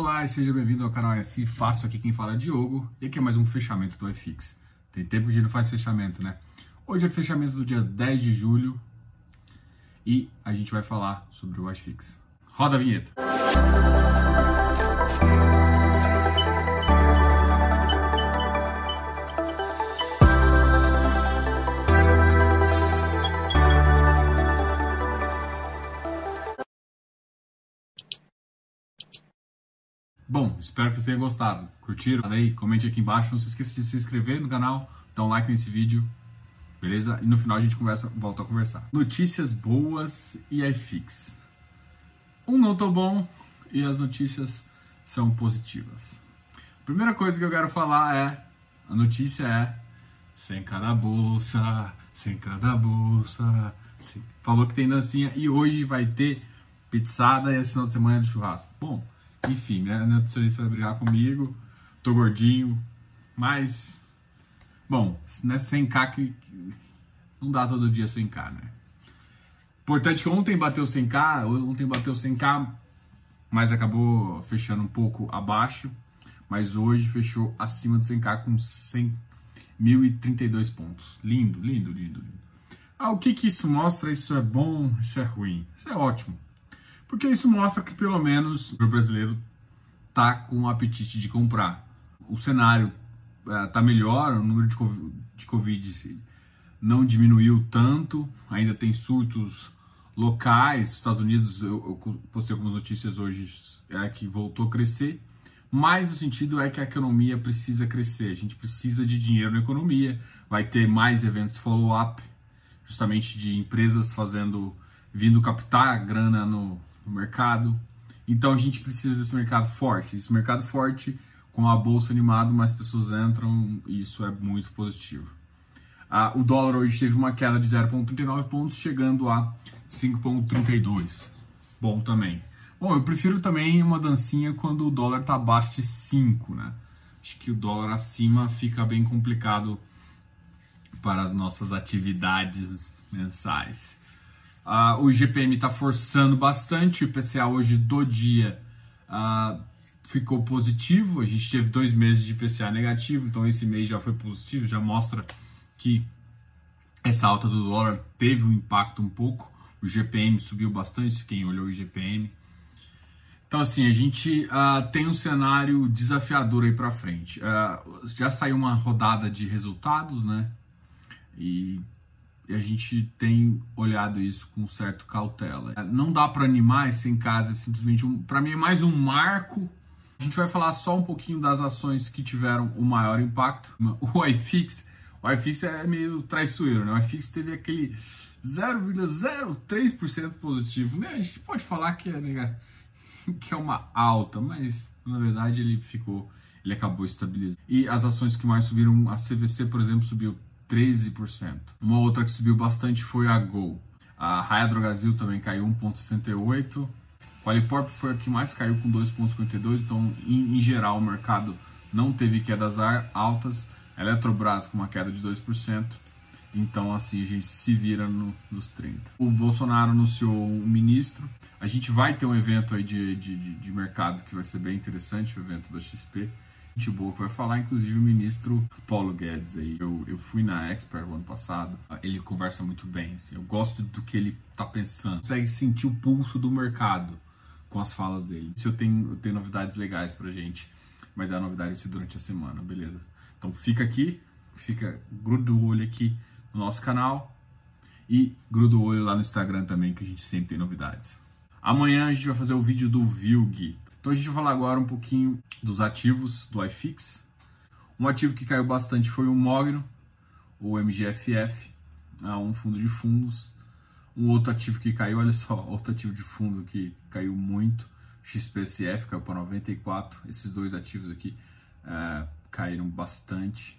Olá e seja bem-vindo ao canal F Fácil, aqui quem fala é Diogo e aqui é mais um fechamento do iFix. Tem tempo que a gente não faz fechamento, né? Hoje é fechamento do dia 10 de julho e a gente vai falar sobre o iFix. Roda a vinheta! Bom, espero que vocês tenham gostado. Curtiram? Aí, comente aqui embaixo. Não se esqueça de se inscrever no canal, dar um like nesse vídeo. Beleza? E no final a gente conversa, volta a conversar. Notícias boas e iFix. Um não tão bom e as notícias são positivas. Primeira coisa que eu quero falar é: a notícia é sem cada bolsa, sem cada bolsa. Falou que tem dancinha e hoje vai ter pizzada e esse final de semana é de churrasco. Bom, enfim, né? A nutricionista vai brigar comigo, tô gordinho, mas. Bom, não é 100k que. Não dá todo dia 100k, né? Importante que ontem bateu 100k, ontem bateu 100k, mas acabou fechando um pouco abaixo. Mas hoje fechou acima do 100k com 100.032 pontos. Lindo, lindo, lindo, lindo. Ah, o que que isso mostra? Isso é bom, isso é ruim? Isso é ótimo porque isso mostra que pelo menos o brasileiro tá com apetite de comprar. O cenário está é, melhor, o número de COVID, de COVID não diminuiu tanto, ainda tem surtos locais. Estados Unidos, eu, eu postei algumas notícias hoje, é que voltou a crescer, mas o sentido é que a economia precisa crescer, a gente precisa de dinheiro na economia, vai ter mais eventos follow-up, justamente de empresas fazendo, vindo captar grana no, no mercado. Então a gente precisa desse mercado forte. Esse mercado forte, com a bolsa animada, mais pessoas entram e isso é muito positivo. Ah, o dólar hoje teve uma queda de 0,39 pontos, chegando a 5,32. Bom também. Bom, eu prefiro também uma dancinha quando o dólar está abaixo de 5, né? Acho que o dólar acima fica bem complicado para as nossas atividades mensais. Uh, o IGPM está forçando bastante, o IPCA hoje do dia uh, ficou positivo, a gente teve dois meses de IPCA negativo, então esse mês já foi positivo, já mostra que essa alta do dólar teve um impacto um pouco, o IGPM subiu bastante, quem olhou o IGPM. Então assim, a gente uh, tem um cenário desafiador aí para frente. já saiu uma rodada de resultados, né? E e a gente tem olhado isso com certo cautela. Não dá para animar esse em casa, é simplesmente um, para mim é mais um marco. A gente vai falar só um pouquinho das ações que tiveram o maior impacto. O iFix, o iFix é meio traiçoeiro, né? O iFix teve aquele 0,03% positivo, né? A gente pode falar que é, né, que é uma alta, mas na verdade ele ficou, ele acabou estabilizando. E as ações que mais subiram, a CVC, por exemplo, subiu 13%. Uma outra que subiu bastante foi a Gol. A Raia Drogazil também caiu 1,68%. Qualicorp foi a que mais caiu com 2,52%. Então, em, em, geral, o mercado não teve quedas altas. Eletrobras com uma queda de 2%. Então, assim, a gente se vira no, nos 30. O Bolsonaro anunciou um ministro. A gente vai ter um evento aí de, de, de mercado que vai ser bem interessante, o evento da XP gente boa que vai falar, inclusive o ministro Paulo Guedes aí. Eu, eu fui na Expert ano passado, ele conversa muito bem, assim, eu gosto do que ele tá pensando, consegue sentir o pulso do mercado com as falas dele. Isso eu tenho, eu tenho novidades legais pra gente, mas é a novidade ser durante a semana, beleza? Então fica aqui, fica, gruda o olho aqui no nosso canal e gruda o olho lá no Instagram também, que a gente sempre tem novidades. Amanhã a gente vai fazer o vídeo do Vilg, então a gente vai falar agora um pouquinho dos ativos do iFix. Um ativo que caiu bastante foi o Mogno, o MGFF, né, um fundo de fundos. Um outro ativo que caiu, olha só, outro ativo de fundo que caiu muito, XPSF caiu para 94. Esses dois ativos aqui é, caíram bastante.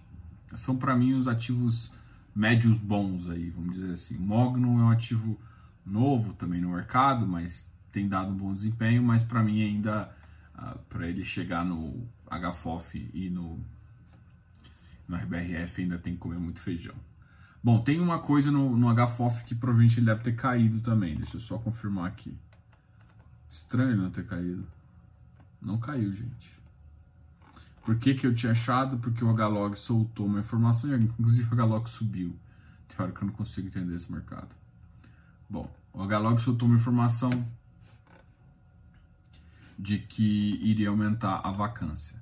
São para mim os ativos médios bons aí, vamos dizer assim. O Mogno é um ativo novo também no mercado, mas tem dado um bom desempenho, mas para mim ainda, uh, ah, para ele chegar no HFOF e no, no RBRF, ainda tem que comer muito feijão. Bom, tem uma coisa no, no HFOF que provavelmente ele deve ter caído também, deixa eu só confirmar aqui. Estranho ele não ter caído. Não caiu, gente. Por que, que eu tinha achado? Porque o HLog soltou uma informação e inclusive o HLog subiu. Tem hora que eu não consigo entender esse mercado. Bom, o HLog soltou uma informação de que iria aumentar a vacância.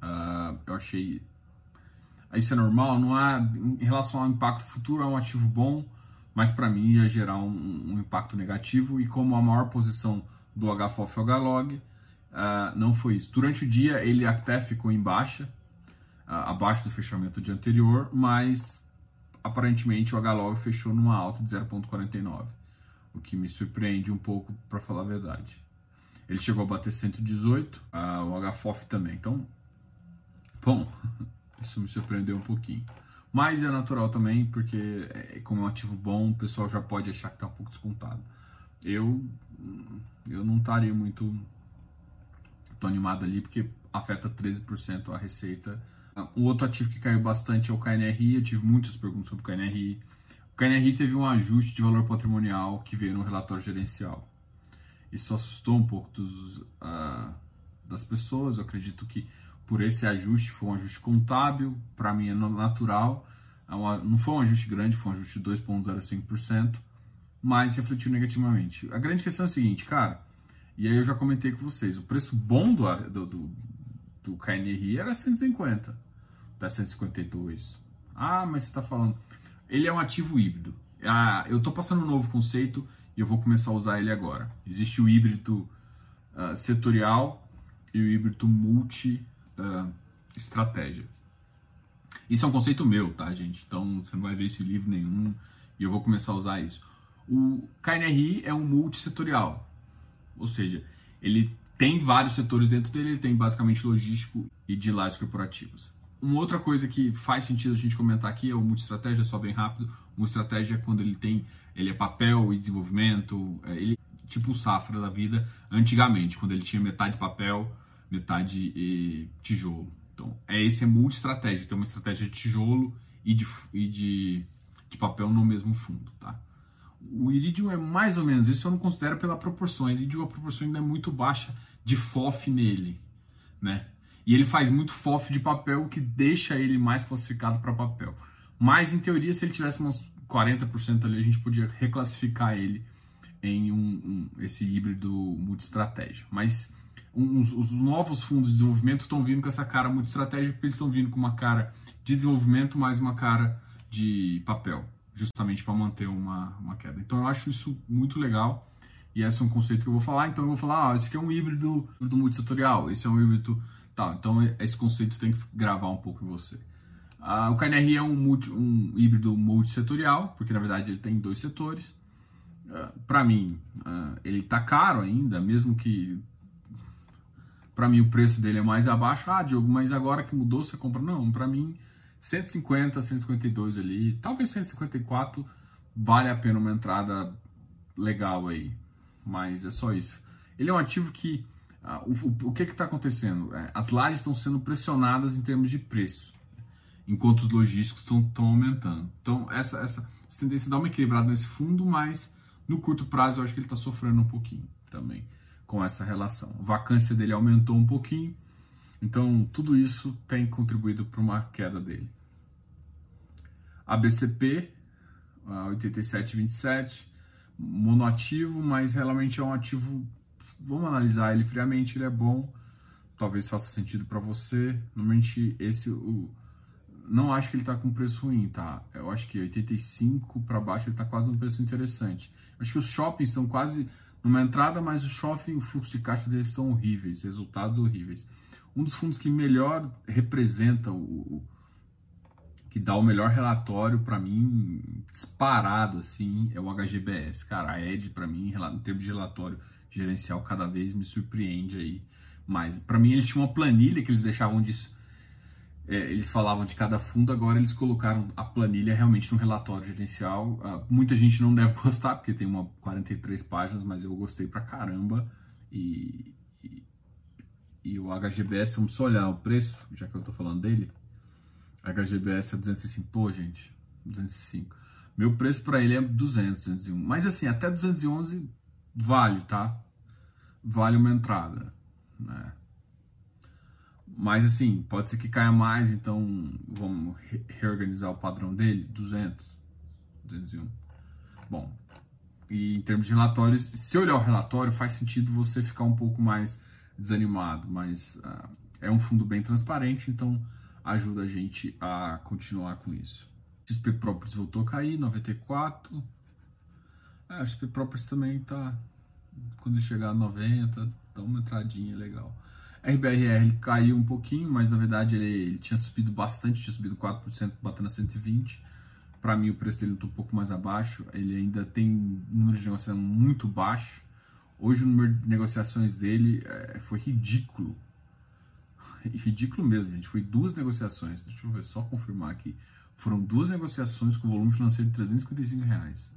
Uh, eu achei. Isso é normal, não há. Em relação ao impacto futuro, é um ativo bom, mas para mim ia gerar um, um, impacto negativo. E como a maior posição do HFOF e HLog, uh, não foi isso. Durante o dia ele até ficou em baixa, uh, abaixo do fechamento do dia anterior, mas aparentemente o HLog fechou numa alta de 0,49, o que me surpreende um pouco, para falar a verdade. Ele chegou a bater 118, uh, o HFOF também. Então, bom, isso me surpreendeu um pouquinho. Mas é natural também, porque é, como é um ativo bom, o pessoal já pode achar que está um pouco descontado. Eu, eu não estaria muito tô animado ali, porque afeta 13% a receita. Um outro ativo que caiu bastante é o KNRI. Eu tive muitas perguntas sobre o KNRI. O KNRI teve um ajuste de valor patrimonial que veio no relatório gerencial. Isso assustou um pouco dos, uh, das pessoas. Eu acredito que por esse ajuste foi um ajuste contábil, para mim é natural. É não foi um ajuste grande, foi um ajuste de 2,05%, mas refletiu negativamente. A grande questão é a seguinte, cara, e aí eu já comentei com vocês, o preço bom do, do, do, do KNRI era 150, até 152. Ah, mas você está falando. Ele é um ativo híbrido. Ah, eu estou passando um novo conceito e eu vou começar a usar ele agora. Existe o híbrido uh, setorial e o híbrido multi-estratégia. Uh, isso é um conceito meu, tá, gente? Então você não vai ver esse livro nenhum e eu vou começar a usar isso. O KNRI é um multissetorial, ou seja, ele tem vários setores dentro dele, ele tem basicamente logístico e de lajes corporativas. Uma outra coisa que faz sentido a gente comentar aqui é o multi-estratégia, só bem rápido. Uma estratégia é quando ele tem, ele é papel e desenvolvimento, é, ele tipo o safra da vida antigamente, quando ele tinha metade papel, metade tijolo. Então, é esse é multi-estratégia, tem uma estratégia de tijolo e de, e de, de papel no mesmo fundo, tá? O iridium é mais ou menos isso, eu não considero pela proporção. O iridium, a proporção ainda é muito baixa de FOF nele, né? E ele faz muito FOF de papel, o que deixa ele mais classificado para papel. Mas, em teoria, se ele tivesse uns 40% ali, a gente podia reclassificar ele em um, um esse híbrido multi-estratégia. Mas uns, os novos fundos de desenvolvimento estão vindo com essa cara multi-estratégia, porque eles estão vindo com uma cara de desenvolvimento mais uma cara de papel, justamente para manter uma, uma queda. Então, eu acho isso muito legal. E esse é um conceito que eu vou falar. Então, eu vou falar: ah, esse aqui é um híbrido, híbrido multissetorial, esse é um híbrido Tá, então esse conceito tem que gravar um pouco em você. Ah, o KNR é um, multi, um híbrido multissetorial, porque na verdade ele tem dois setores. Ah, para mim, ah, ele está caro ainda, mesmo que para mim o preço dele é mais abaixo. Ah, Diogo, mas agora que mudou você compra? Não, para mim 150, 152 ali, talvez 154 vale a pena uma entrada legal aí. Mas é só isso. Ele é um ativo que o, o, que está acontecendo? É, as lajes estão sendo pressionadas em termos de preço, enquanto os logísticos estão aumentando. Então, essa, essa, essa tendência dá uma equilibrada nesse fundo, mas no curto prazo eu acho que ele está sofrendo um pouquinho também com essa relação. A vacância dele aumentou um pouquinho, então tudo isso tem contribuído para uma queda dele. ABCP, 87,27, monoativo, mas realmente é um ativo vamos analisar ele friamente, ele é bom, talvez faça sentido para você. Normalmente esse o não acho que ele está com preço ruim, tá? Eu acho que 85 para baixo ele está quase num preço interessante. Acho que os shoppings estão quase numa entrada, mas o shopping, o fluxo de caixa deles estão horríveis, resultados horríveis. Um dos fundos que melhor representa o, que dá o melhor relatório para mim disparado assim é o HGBS, cara. A Ed para mim em termos de relatório gerencial cada vez me surpreende aí. Mas para mim eles tinham uma planilha que eles deixavam disso. É, eles falavam de cada fundo, agora eles colocaram a planilha realmente no relatório gerencial. Uh, muita gente não deve gostar, porque tem uma 43 páginas, mas eu gostei pra caramba. E, e, e o HGBS, vamos só olhar o preço, já que eu tô falando dele. HGBS é 205, pô, gente, 205. Meu preço para ele é 200, 201. Mas assim, até 211 vale, tá? Vale uma entrada, né? Mas assim, pode ser que caia mais, então vamos re reorganizar o padrão dele, 200, 201. Bom, e em termos de relatórios, se olhar o relatório, faz sentido você ficar um pouco mais desanimado, mas uh, é um fundo bem transparente, então ajuda a gente a continuar com isso. XP Properties voltou a cair, 94. É, XP Properties também tá. Quando chegar a 90, dá uma entradinha legal. RBRR caiu um pouquinho, mas na verdade ele, ele tinha subido bastante, tinha subido 4%, batendo a 120. Para mim, o preço dele está um pouco mais abaixo. Ele ainda tem número de negociação muito baixo. Hoje, o número de negociações dele é, foi ridículo. Ridículo mesmo, gente. Foi duas negociações. Deixa eu ver, só confirmar aqui. Foram duas negociações com volume financeiro de 355 reais.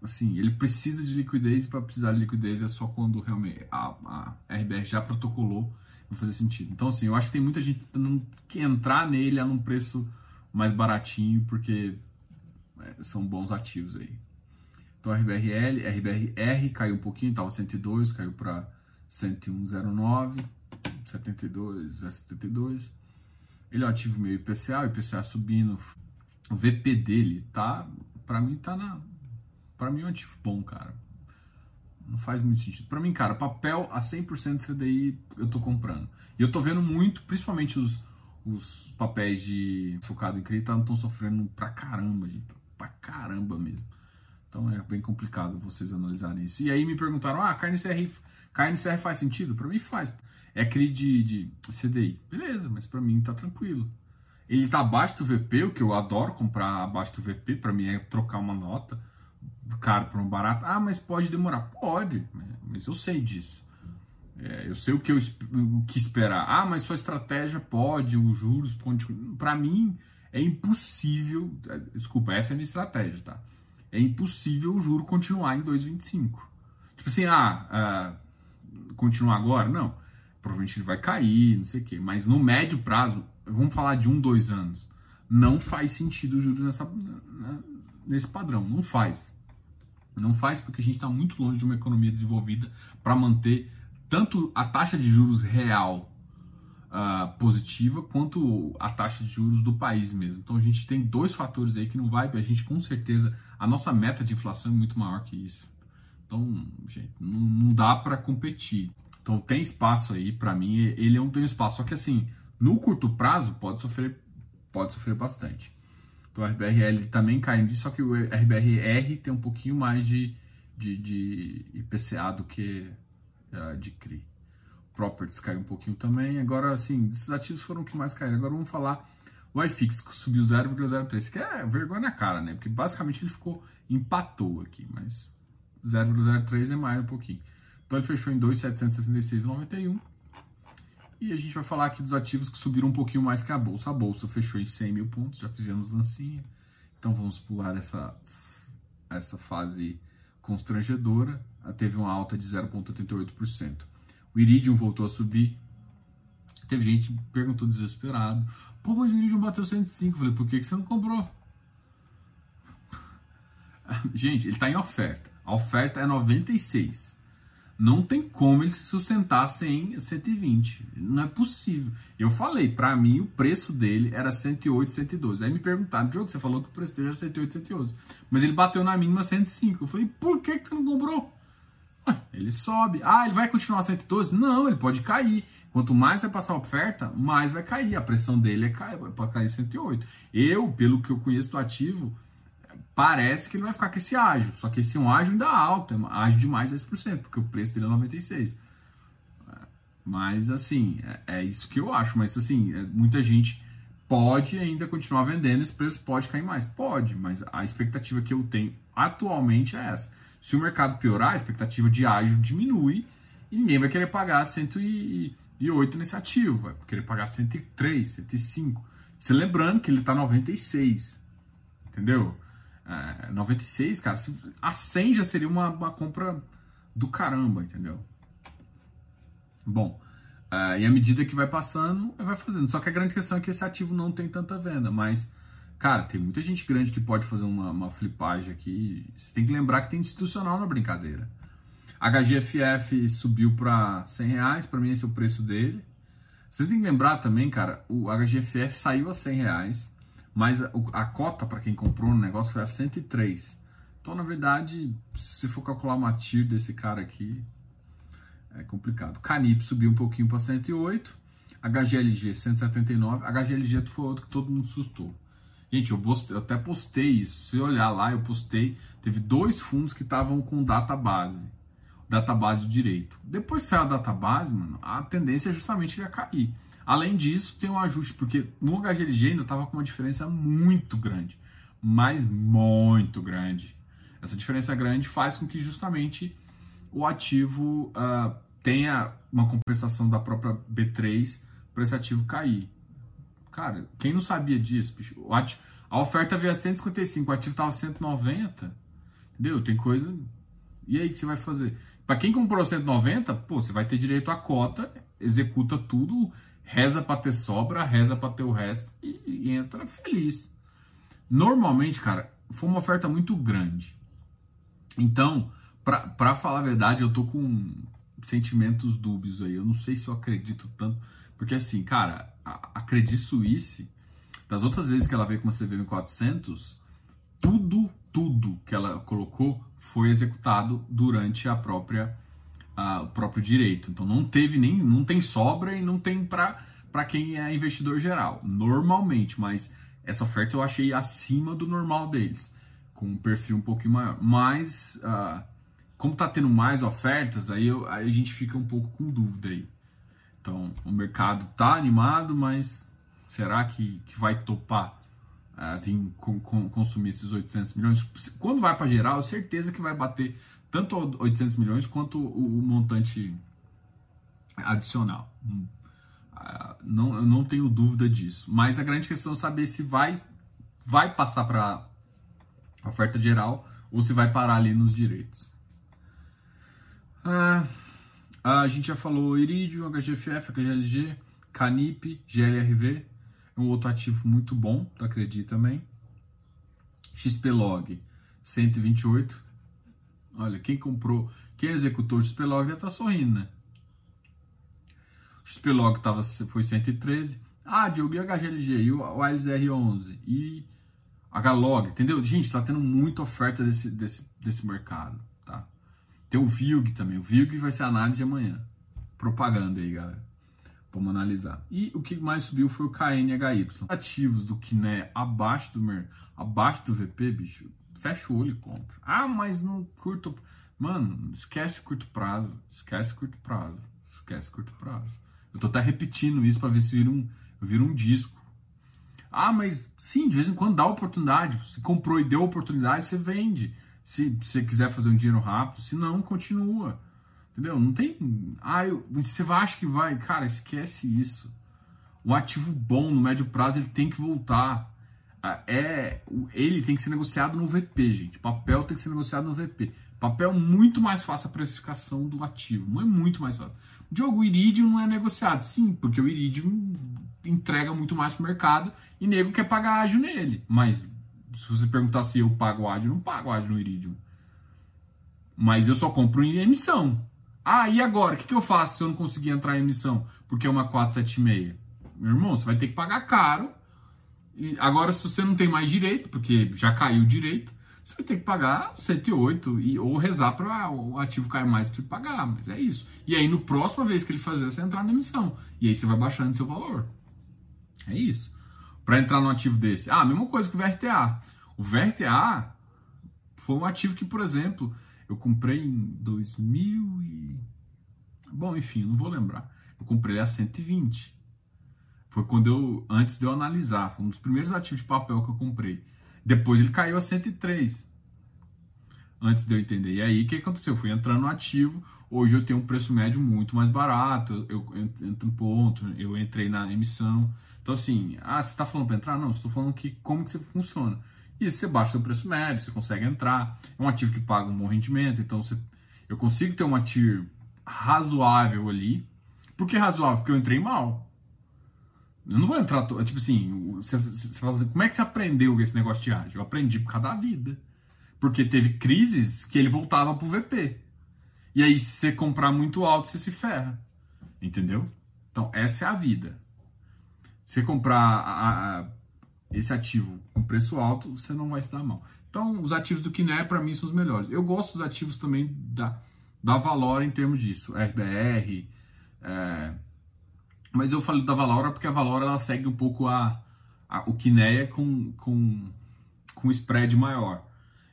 Assim, ele precisa de liquidez para precisar de liquidez é só quando realmente a, a RBR já protocolou vai fazer sentido. Então, assim, eu acho que tem muita gente tentando entrar nele a num preço mais baratinho, porque é, são bons ativos aí. Então, RBRL, RBRR caiu um pouquinho, estava 102, caiu para 101,09, 72, 72. Ele é um ativo meio IPCA, o IPCA subindo. O VP dele tá, para mim tá na, para mim é um ativo bom, cara. Não faz muito sentido. Para mim, cara, papel a 100% CDI eu tô comprando. E eu tô vendo muito, principalmente os os papéis de focado em crédito estão sofrendo pra caramba, gente. Pra caramba mesmo. Então é bem complicado vocês analisarem isso. E aí me perguntaram: ah, carne CR, faz sentido? Para mim faz. É CRI de, de CDI. Beleza, mas para mim tá tranquilo. Ele tá abaixo do VP, o que eu adoro comprar abaixo do VP, para mim é trocar uma nota caro por um barato. Ah, mas pode demorar. Pode, mas eu sei disso. É, eu sei o que, eu, o que esperar. Ah, mas sua estratégia pode, os juros. Para mim, é impossível. Desculpa, essa é a minha estratégia, tá? É impossível o juro continuar em 2,25. Tipo assim, ah, ah, continuar agora? Não. Provavelmente ele vai cair, não sei o quê. Mas no médio prazo, vamos falar de um, dois anos, não faz sentido o juros nessa, nesse padrão. Não faz. Não faz porque a gente está muito longe de uma economia desenvolvida para manter tanto a taxa de juros real uh, positiva quanto a taxa de juros do país mesmo. Então a gente tem dois fatores aí que não vai, a gente com certeza, a nossa meta de inflação é muito maior que isso. Então, gente, não, não dá para competir. Então tem espaço aí para mim, ele é um tem espaço, só que assim, no curto prazo pode sofrer pode sofrer bastante. Então o RBRL também caindo, só que o RBRR tem um pouquinho mais de, de, de IPCA do que uh, de CRI. Properties caiu um pouquinho também. Agora, assim, esses ativos foram o que mais caíram. Agora vamos falar o iFix, que subiu 0,03, que é vergonha na cara, né? Porque basicamente ele ficou, empatou aqui, mas 0,03 é mais um pouquinho. Então ele fechou em 2,766,91. E a gente vai falar aqui dos ativos que subiram um pouquinho mais que a bolsa. A bolsa fechou em 100 mil pontos, já fizemos dancinha. Então vamos pular essa, essa fase constrangedora, teve uma alta de 0,88%. O Iridium voltou a subir. Teve gente que perguntou desesperado: pô, mas o Iridium bateu 105. Eu falei: por que, que você não comprou? gente, ele está em oferta. A oferta é 96. Não tem como ele se sustentar sem 120. Não é possível. Eu falei, para mim o preço dele era 108, 112. Aí me perguntaram, Diogo, você falou que o preço dele era 108, 111. Mas ele bateu na mínima 105. Eu falei, por que, que você não comprou? Ele sobe. Ah, ele vai continuar 112? Não, ele pode cair. Quanto mais vai passar a oferta, mais vai cair. A pressão dele é cair, pode cair 108. Eu, pelo que eu conheço do ativo, parece que ele vai ficar com esse ágio. Só que esse é um ágio ainda alto, é ágio de mais 10%, porque o preço dele é 96%. Mas assim, é, é isso que eu acho. Mas assim, é, muita gente pode ainda continuar vendendo, esse preço pode cair mais. Pode, mas a expectativa que eu tenho atualmente é essa. Se o mercado piorar, a expectativa de ágio diminui e ninguém vai querer pagar 108 nesse ativo, vai querer pagar 103, 105. Você lembrando que ele está 96, entendeu? É, 96, cara, a 100 já seria uma, uma compra do caramba, entendeu? Bom, uh, e à medida que vai passando, vai fazendo. Só que a grande questão é que esse ativo não tem tanta venda, mas, cara, tem muita gente grande que pode fazer uma, uma flipagem aqui. Você tem que lembrar que tem institucional na brincadeira. HGFF subiu para 100 reais, para mim esse é o preço dele. Você tem que lembrar também, cara, o HGFF saiu a 100 reais, mas a, a cota para quem comprou no negócio foi a 103. Então, na verdade, se for calcular uma TIR desse cara aqui, é complicado. Canip subiu um pouquinho para 108, HGLG 179, HGLG foi outro que todo mundo assustou. Gente, eu, postei, eu até postei isso. Se olhar lá, eu postei. Teve dois fundos que estavam com database. Database do direito. Depois que saiu a database, mano, a tendência é justamente ia cair. Além disso, tem um ajuste, porque no HGLG ainda estava com uma diferença muito grande. Mas muito grande. Essa diferença grande faz com que justamente o ativo uh, tenha uma compensação da própria B3 para esse ativo cair. Cara, quem não sabia disso, bicho? Ativo, a oferta veio a 155, o ativo estava 190. Entendeu? Tem coisa. E aí que você vai fazer? Para quem comprou 190, pô, você vai ter direito à cota, executa tudo, reza para ter sobra, reza para ter o resto e, e entra feliz. Normalmente, cara, foi uma oferta muito grande. Então, para falar a verdade, eu tô com sentimentos dúbios aí. Eu não sei se eu acredito tanto. Porque assim, cara, a, a Credit Suisse, das outras vezes que ela veio com uma CVM 400, tudo, tudo que ela colocou foi executado durante a própria o próprio direito. Então não teve nem não tem sobra e não tem para quem é investidor geral, normalmente, mas essa oferta eu achei acima do normal deles, com um perfil um pouquinho maior. Mas uh, como tá tendo mais ofertas, aí, eu, aí a gente fica um pouco com dúvida aí. Então, o mercado tá animado, mas será que, que vai topar uh, vir com, com, consumir esses 800 milhões? Quando vai para geral, certeza que vai bater tanto 800 milhões quanto o, o montante adicional. Uh, não, eu não tenho dúvida disso. Mas a grande questão é saber se vai, vai passar para oferta geral ou se vai parar ali nos direitos. Ah, a gente já falou Iridium, HGFF, HGLG, Canip, GLRV, é um outro ativo muito bom, da Credi também. XPlog, 128. Olha, quem comprou, quem executou o XPlog deve estar tá sorrindo, né? O XPlog tava, foi 113. Ah, Diogo, e o HGLG, e o ALSR11, e HLog, entendeu? Gente, tá tendo muita oferta desse, desse, desse mercado. Tem o VILG também. O VILG vai ser análise amanhã. Propaganda aí, galera. Vamos analisar. E o que mais subiu foi o KNHY. Ativos do Kiné abaixo do, abaixo do VP, bicho, fecha o olho e compra. Ah, mas no curto. Mano, esquece curto prazo. Esquece curto prazo. Esquece curto prazo. Eu tô até repetindo isso para ver se vira um, vira um disco. Ah, mas sim, de vez em quando dá oportunidade. Você comprou e deu oportunidade, você vende se você quiser fazer um dinheiro rápido, se não, continua. Entendeu? Não tem. Ah, eu, você acha que vai. Cara, esquece isso. O ativo bom no médio prazo ele tem que voltar. Ah, é, ele tem que ser negociado no VP, gente. Papel tem que ser negociado no VP. Papel muito mais fácil a precificação do ativo. É muito mais fácil. Diogo, o Iridium não é negociado. Sim, porque o Iridium entrega muito mais para o mercado e nego quer pagar ágio nele. Mas se você perguntar se eu pago ágio, não pago ágio no Iridium. Mas eu só compro em emissão. Ah, e agora? O que, que eu faço se eu não conseguir entrar em emissão? Porque é uma 476? Meu irmão, você vai ter que pagar caro. Agora, se você não tem mais direito, porque já caiu o direito, você vai ter que pagar 108 e, ou rezar para o ativo cair mais para pagar. Mas é isso. E aí, no próxima vez que ele fazer, você entrar na emissão. E aí você vai baixando seu valor. É isso para entrar no ativo desse? Ah, a mesma coisa que o VRTA. O VRTA foi um ativo que, por exemplo, eu comprei em 2000 e... Bom, enfim, não vou lembrar. Eu comprei a 120. Foi quando eu, antes de eu analisar, foi um dos primeiros ativos de papel que eu comprei. Depois ele caiu a 103. Antes de eu entender. E aí, o que aconteceu? Eu fui entrando no ativo. Hoje eu tenho um preço médio muito mais barato. Eu entro no ponto, eu entrei na emissão. Então, assim, ah, você está falando para entrar? Não, estou falando que como que você funciona. E você baixa o preço médio, você consegue entrar. É um ativo que paga um bom rendimento, então você, eu consigo ter uma TIR razoável ali. Por que razoável? Porque eu entrei mal. Eu não vou entrar, tipo assim, você, você fala assim, como é que você aprendeu esse negócio de ágio? Eu aprendi por causa da vida. Porque teve crises que ele voltava pro VP. E aí, se você comprar muito alto, você se ferra. Entendeu? Então, essa é a vida. Se comprar a, a, esse ativo com preço alto, você não vai se dar mal. Então, os ativos do Kiné, para mim, são os melhores. Eu gosto dos ativos também da, da Valora em termos disso. RBR, é... mas eu falo da Valora porque a Valora ela segue um pouco a, a o Kineia com, com, com spread maior.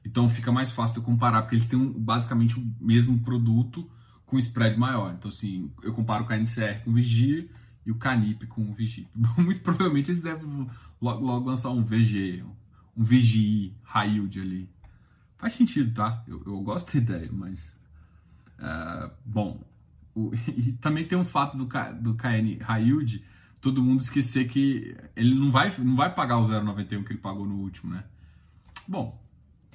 Então fica mais fácil de comparar, porque eles têm um, basicamente o mesmo produto com spread maior. Então, assim, eu comparo o KNCR com o Vigia e o Canip com o Vigia. Muito provavelmente eles devem logo, logo lançar um VG, um VGI high yield ali. Faz sentido, tá? Eu, eu gosto da ideia, mas. Uh, bom, o, e também tem um fato do, do KN yield, todo mundo esquecer que ele não vai, não vai pagar o 0,91 que ele pagou no último, né? Bom,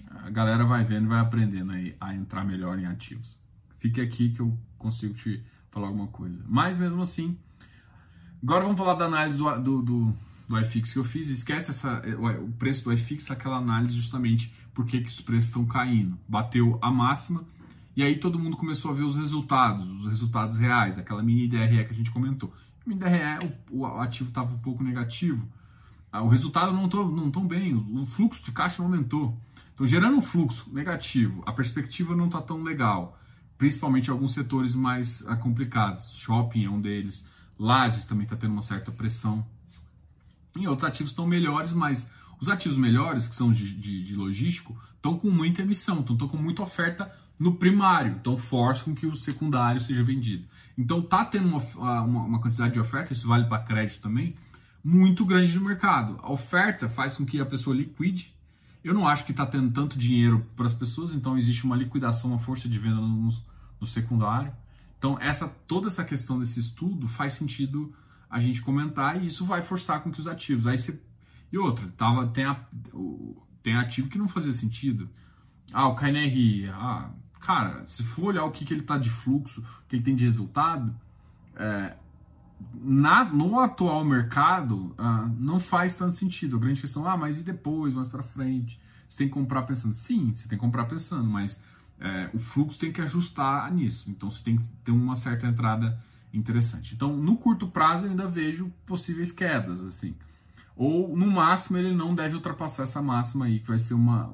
a galera vai vendo e vai aprendendo aí a entrar melhor em ativos. Fique aqui que eu consigo te falar alguma coisa. Mas mesmo assim, agora vamos falar da análise do, do, do, do iFix que eu fiz. Esquece essa, o preço do iFix, aquela análise justamente porque que os preços estão caindo. Bateu a máxima e aí todo mundo começou a ver os resultados, os resultados reais, aquela mini DRE que a gente comentou. Mini DRE, o, o ativo estava um pouco negativo. Ah, o resultado não estão não tão bem, o fluxo de caixa aumentou. Então, gerando um fluxo negativo, a perspectiva não está tão legal, principalmente alguns setores mais uh, complicados. Shopping é um deles, lajes também está tendo uma certa pressão. Em outros ativos estão melhores, mas os ativos melhores, que são de, de, de logístico, estão com muita emissão, estão com muita oferta no primário, então força com que o secundário seja vendido. Então tá tendo uma, uma, uma quantidade de oferta, isso vale para crédito também, muito grande no mercado. A oferta faz com que a pessoa liquide eu não acho que está tendo tanto dinheiro para as pessoas, então existe uma liquidação, uma força de venda no, no, secundário. Então essa toda essa questão desse estudo faz sentido a gente comentar e isso vai forçar com que os ativos. Aí você e outra, tava tem a, tem ativo que não fazia sentido. Ah, o KNRI, ah, cara, se for olhar o que, que ele está de fluxo, o que ele tem de resultado, é, na, no atual mercado, ah, não faz tanto sentido. A grande questão, ah, mas e depois, mais para frente? Você tem que comprar pensando. Sim, você tem que comprar pensando, mas é, o fluxo tem que ajustar nisso. Então você tem que ter uma certa entrada interessante. Então, no curto prazo, eu ainda vejo possíveis quedas, assim. Ou, no máximo, ele não deve ultrapassar essa máxima aí, que vai ser uma,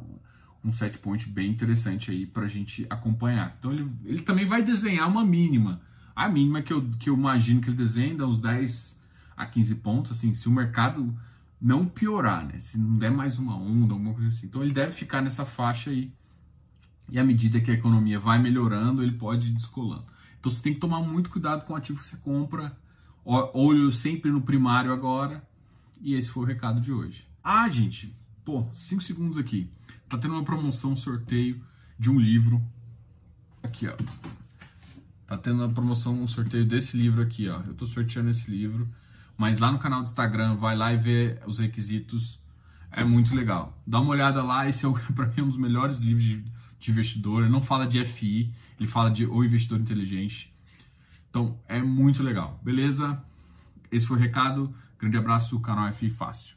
um set point bem interessante aí para a gente acompanhar. Então, ele, ele também vai desenhar uma mínima a mínima que eu, que eu imagino que ele desenha dá uns 10 a 15 pontos, assim, se o mercado não piorar, né? Se não der mais uma onda, alguma coisa assim. Então ele deve ficar nessa faixa aí. E à medida que a economia vai melhorando, ele pode ir descolando. Então você tem que tomar muito cuidado com o ativo que você compra. Olho sempre no primário agora. E esse foi o recado de hoje. Ah, gente, pô, 5 segundos aqui. Tá tendo uma promoção, um sorteio de um livro. Aqui, ó. Tá tendo a promoção, um sorteio desse livro aqui, ó. Eu tô sorteando esse livro, mas lá no canal do Instagram, vai lá e vê os requisitos. É muito legal. Dá uma olhada lá, esse é, para mim, um dos melhores livros de, de investidor. Ele não fala de FI, ele fala de O Investidor Inteligente. Então, é muito legal. Beleza? Esse foi o recado. Grande abraço, canal FI Fácil.